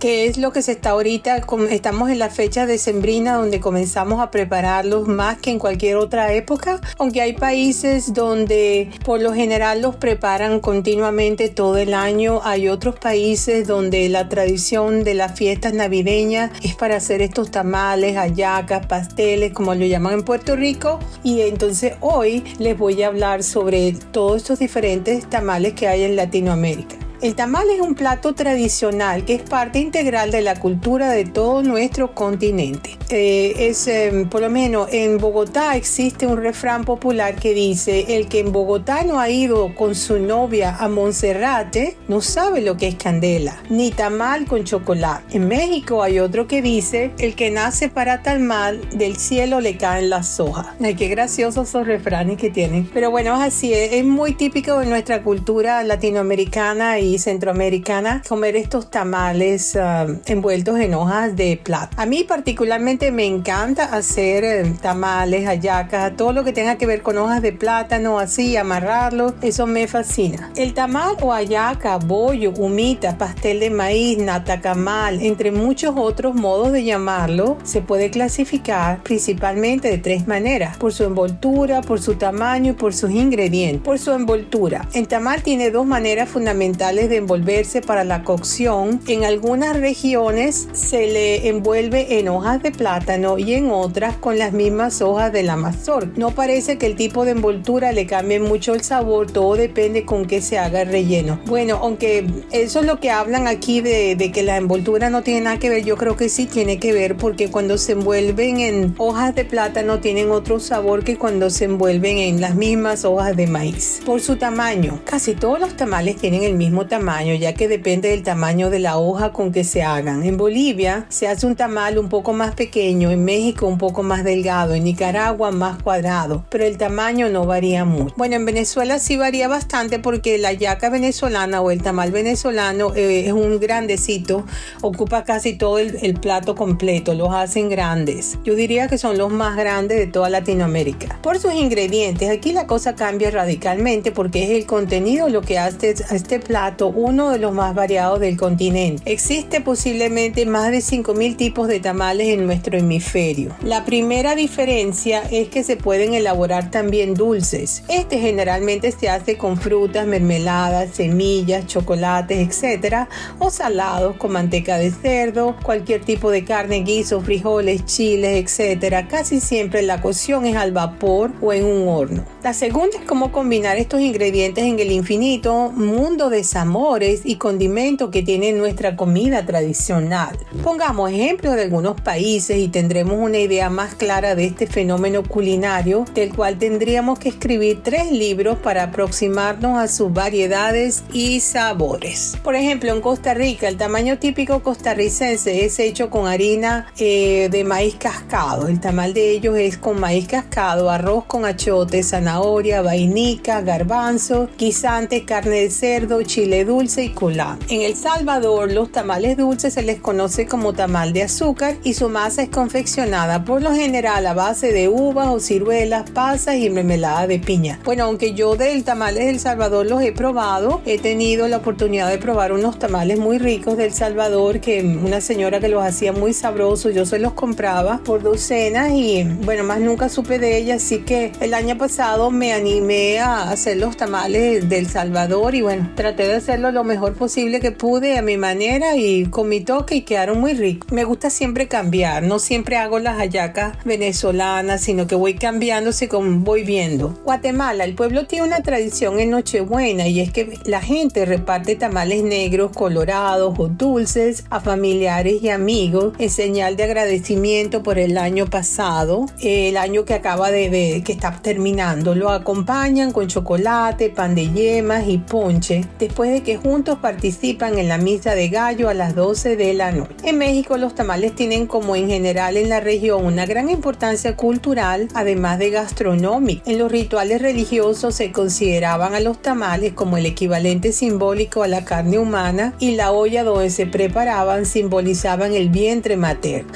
que es lo que se está ahorita, estamos en la fecha decembrina donde comenzamos a prepararlos más que en cualquier otra época, aunque hay países donde por lo general los preparan continuamente todo el año, hay otros países donde la tradición de las fiestas navideñas es para hacer estos tamales, hallacas, pasteles, como lo llaman en Puerto Rico, y entonces hoy les voy a hablar sobre todos estos diferentes tamales que hay en Latinoamérica. El tamal es un plato tradicional que es parte integral de la cultura de todo nuestro continente. Eh, es, em, por lo menos en Bogotá existe un refrán popular que dice, el que en Bogotá no ha ido con su novia a Monserrate no sabe lo que es candela, ni tamal con chocolate. En México hay otro que dice, el que nace para tamal, del cielo le caen las hojas. Ay, qué graciosos esos refranes que tienen. Pero bueno, así, es, es muy típico de nuestra cultura latinoamericana y centroamericana comer estos tamales ah, envueltos en hojas de plata. A mí particularmente me encanta hacer eh, tamales, hallacas, todo lo que tenga que ver con hojas de plátano, así, amarrarlo, eso me fascina. El tamal o hallaca, bollo, humita, pastel de maíz, natacamal, entre muchos otros modos de llamarlo, se puede clasificar principalmente de tres maneras, por su envoltura, por su tamaño y por sus ingredientes. Por su envoltura, el tamal tiene dos maneras fundamentales de envolverse para la cocción. En algunas regiones se le envuelve en hojas de plátano y en otras con las mismas hojas de la mazorca. No parece que el tipo de envoltura le cambie mucho el sabor, todo depende con qué se haga el relleno. Bueno, aunque eso es lo que hablan aquí de, de que la envoltura no tiene nada que ver, yo creo que sí tiene que ver porque cuando se envuelven en hojas de plátano tienen otro sabor que cuando se envuelven en las mismas hojas de maíz. Por su tamaño, casi todos los tamales tienen el mismo tamaño, ya que depende del tamaño de la hoja con que se hagan. En Bolivia se hace un tamal un poco más pequeño, en México un poco más delgado, en Nicaragua más cuadrado, pero el tamaño no varía mucho. Bueno, en Venezuela sí varía bastante porque la yaca venezolana o el tamal venezolano eh, es un grandecito, ocupa casi todo el, el plato completo, los hacen grandes. Yo diría que son los más grandes de toda Latinoamérica. Por sus ingredientes, aquí la cosa cambia radicalmente porque es el contenido lo que hace a este plato uno de los más variados del continente. Existe posiblemente más de 5.000 tipos de tamales en nuestro hemisferio. La primera diferencia es que se pueden elaborar también dulces. Este generalmente se hace con frutas, mermeladas, semillas, chocolates, etc. O salados con manteca de cerdo, cualquier tipo de carne, guiso, frijoles, chiles, etc. Casi siempre la cocción es al vapor o en un horno. La segunda es cómo combinar estos ingredientes en el infinito mundo de y condimentos que tiene nuestra comida tradicional. Pongamos ejemplos de algunos países y tendremos una idea más clara de este fenómeno culinario, del cual tendríamos que escribir tres libros para aproximarnos a sus variedades y sabores. Por ejemplo, en Costa Rica, el tamaño típico costarricense es hecho con harina eh, de maíz cascado. El tamal de ellos es con maíz cascado, arroz con achote, zanahoria, vainica, garbanzo, guisante, carne de cerdo, chile dulce y culá. En El Salvador, los tamales dulces se les conoce como tamal de azúcar y su masa es confeccionada por lo general a base de uvas o ciruelas, pasas y mermelada de piña. Bueno, aunque yo del tamales del Salvador los he probado, he tenido la oportunidad de probar unos tamales muy ricos del Salvador que una señora que los hacía muy sabrosos, yo se los compraba por docenas y bueno, más nunca supe de ella, así que el año pasado me animé a hacer los tamales del Salvador y bueno, traté de hacer lo mejor posible que pude a mi manera y con mi toque y quedaron muy ricos. Me gusta siempre cambiar, no siempre hago las hallacas venezolanas, sino que voy cambiando según voy viendo. Guatemala, el pueblo tiene una tradición en Nochebuena y es que la gente reparte tamales negros, colorados o dulces a familiares y amigos en señal de agradecimiento por el año pasado, el año que acaba de, de que está terminando. Lo acompañan con chocolate, pan de yemas y ponche. Después después de que juntos participan en la misa de gallo a las 12 de la noche. En México los tamales tienen como en general en la región una gran importancia cultural, además de gastronómica. En los rituales religiosos se consideraban a los tamales como el equivalente simbólico a la carne humana y la olla donde se preparaban simbolizaban el vientre materno.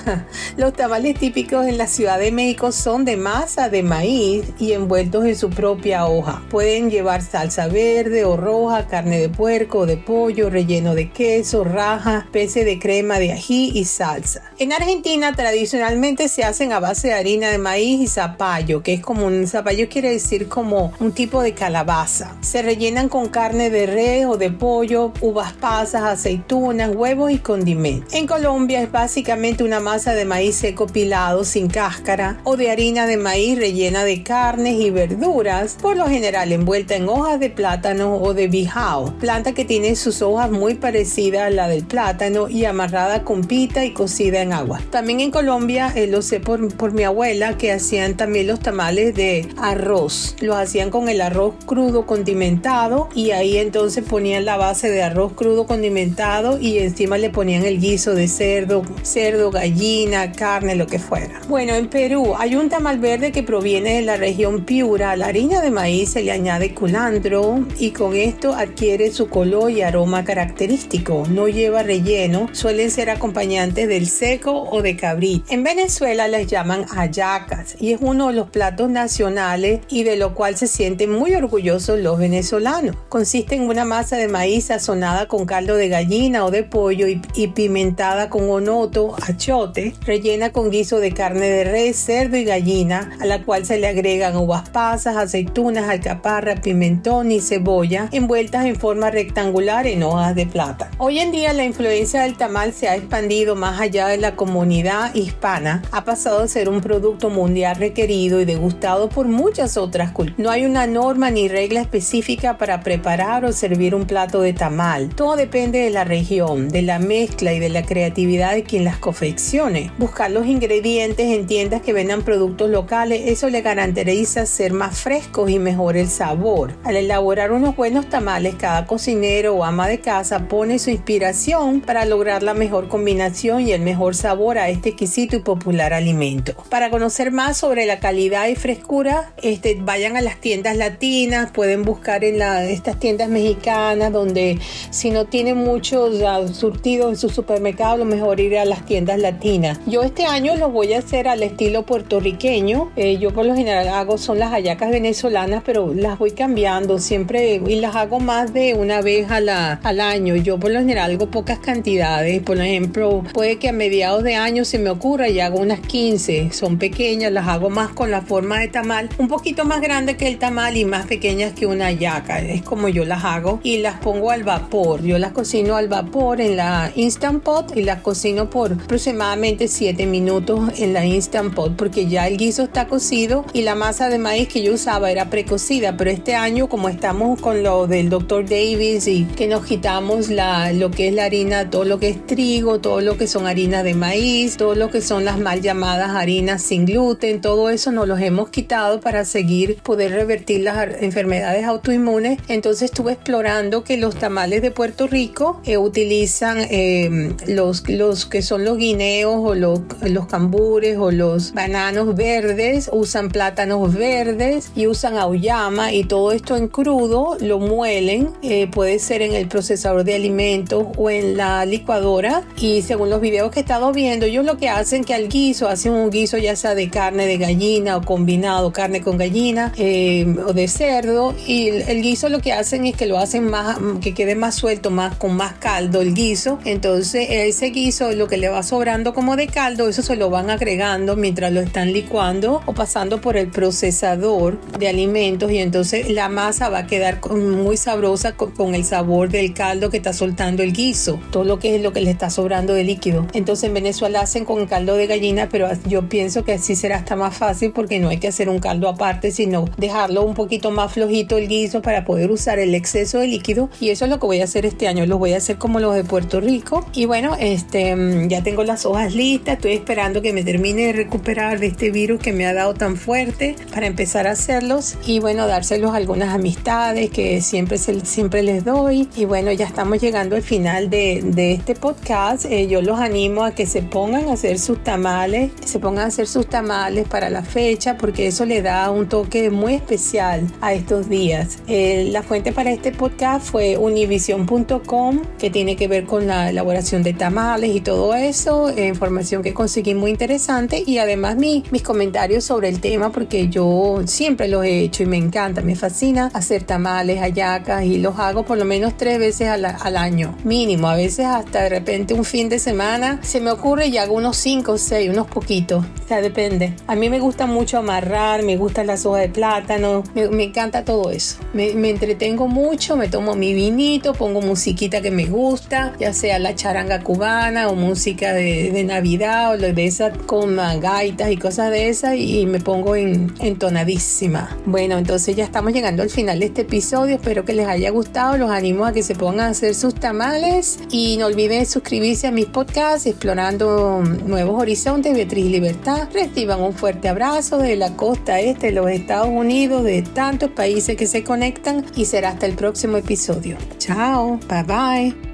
Los tamales típicos en la Ciudad de México son de masa de maíz y envueltos en su propia hoja. Pueden llevar salsa verde o roja, carne de puerco o de pollo, relleno de queso, raja, especie de crema de ají y salsa. En Argentina tradicionalmente se hacen a base de harina de maíz y zapallo, que es como un zapallo quiere decir como un tipo de calabaza. Se rellenan con carne de res o de pollo, uvas pasas, aceitunas, huevos y condimentos. En Colombia es básicamente una masa de maíz seco pilado sin cáscara o de harina de maíz rellena de carnes y verduras, por lo general envuelta en hojas de plátano o de bijao, planta que tiene sus hojas muy parecidas a la del plátano y amarrada con pita y cocida en agua. También en Colombia, eh, lo sé por, por mi abuela, que hacían también los tamales de arroz. Los hacían con el arroz crudo condimentado y ahí entonces ponían la base de arroz crudo condimentado y encima le ponían el guiso de cerdo, cerdo, gallina, carne, lo que fuera. Bueno, en Perú hay un tamal verde que proviene de la región Piura. A la harina de maíz se le añade culantro y con esto adquiere su color y aroma característico. No lleva relleno, suelen ser acompañantes del seco o de cabrito. En Venezuela les llaman ayacas y es uno de los platos nacionales y de lo cual se sienten muy orgullosos los venezolanos. Consiste en una masa de maíz sazonada con caldo de gallina o de pollo y, y pimentada con onoto, achote, rellena con guiso de carne de res, cerdo y gallina, a la cual se le agregan uvas pasas, aceitunas, alcaparra, pimentón y cebolla, envueltas en forma rectangular en hojas de plata. Hoy en día la influencia del tamal se ha expandido más allá de la comunidad hispana, ha pasado a ser un producto mundial requerido y degustado por muchas otras culturas. No hay una norma ni regla específica para preparar o servir un plato de tamal. Todo depende de la región, de la mezcla y de la creatividad de quien las confeccione. Buscar los ingredientes en tiendas que vendan productos locales, eso le garantiza ser más frescos y mejor el sabor. Al elaborar unos buenos tamales, cada cocinero o ama de casa pone su inspiración para lograr la mejor combinación y el mejor sabor a este exquisito y popular alimento. Para conocer más sobre la calidad y frescura, este, vayan a las tiendas latinas, pueden buscar en la, estas tiendas mexicanas donde si no tienen muchos surtidos en su supermercado, lo mejor ir a las tiendas latinas. Yo este año lo voy a hacer al estilo puertorriqueño. Eh, yo por lo general hago son las hallacas venezolanas, pero las voy cambiando siempre y las hago más de una vez a la, al año. Yo por lo general hago pocas cantidades. Por ejemplo, puede que a mediados de año se me ocurra y hago unas 15. Son pequeñas, las hago más con la forma de tamal, un poquito más grande que el tamal y más pequeñas que una hallaca. Es como yo las hago y las pongo al vapor. Yo las cocino al vapor en la Instant Pot y las cocino por aproximadamente 7 minutos en la Instant Pot porque ya el guiso está cocido y la masa de maíz que yo usaba era precocida. Pero este año, como estamos con lo del Dr. Y que nos quitamos la, lo que es la harina, todo lo que es trigo, todo lo que son harinas de maíz, todo lo que son las mal llamadas harinas sin gluten, todo eso nos los hemos quitado para seguir poder revertir las enfermedades autoinmunes. Entonces estuve explorando que los tamales de Puerto Rico eh, utilizan eh, los, los que son los guineos o los, los cambures o los bananos verdes, usan plátanos verdes y usan auyama y todo esto en crudo lo muelen, eh, puede ser en el procesador de alimentos o en la licuadora. Y según los videos que he estado viendo, ellos lo que hacen que al guiso hacen un guiso ya sea de carne de gallina o combinado carne con gallina eh, o de cerdo y el, guiso lo que hacen es que lo hacen más que quede más suelto más con más caldo el guiso. Entonces ese guiso lo que le va sobrando como de caldo eso se lo van agregando mientras lo están licuando o pasando por el procesador de alimentos y entonces la masa va a quedar muy sabrosa con, el sabor del caldo que está soltando el guiso todo lo que es lo que le está sobrando de líquido entonces en Venezuela hacen con caldo de gallina pero yo pienso que así será hasta más fácil porque no hay que hacer un caldo aparte, sino dejarlo un poquito más flojito el guiso para poder usar el exceso de líquido. Y eso es lo que voy a hacer este año. Los voy a hacer como los de Puerto Rico. Y bueno, este, mm, ya tengo las hojas listas. Estoy esperando que me termine de recuperar de este virus que me ha dado tan fuerte para empezar a hacerlos. Y bueno, dárselos algunas amistades que siempre, siempre les doy. Y bueno, ya estamos llegando al final de, de este podcast. Eh, yo los animo a que se pongan a hacer sus tamales, que se pongan a hacer sus tamales para la fecha, porque eso le da un toque muy especial a estos días. Eh, la fuente para este podcast fue univision.com, que tiene que ver con la elaboración de tamales y todo eso. Eh, información que conseguí muy interesante y además mi, mis comentarios sobre el tema, porque yo siempre los he hecho y me encanta, me fascina hacer tamales, hallacas y los hago por lo menos tres veces al, año, mínimo. A veces hasta de repente un fin de semana se me ocurre y hago unos cinco o seis, unos poquitos. O sea, depende. A mí me gusta mucho amarrar, me gustan las hojas de plátano, me, me encanta todo eso. Me, me, entretengo mucho, me tomo mi vinito, pongo musiquita que me gusta, ya sea la charanga cubana o música de, de Navidad o de esas con gaitas y cosas de esas y me pongo en, entonadísima. Bueno, entonces ya estamos llegando al final de este episodio. Espero que les haya gustado. Los animo a que se pongan a hacer sus tamales y no olviden suscribirse a mis podcasts Explorando Nuevos Horizontes, Beatriz Libertad. Reciban un fuerte abrazo de la costa este de los Estados Unidos, de tantos países que se conectan y será hasta el próximo episodio. Chao, bye bye.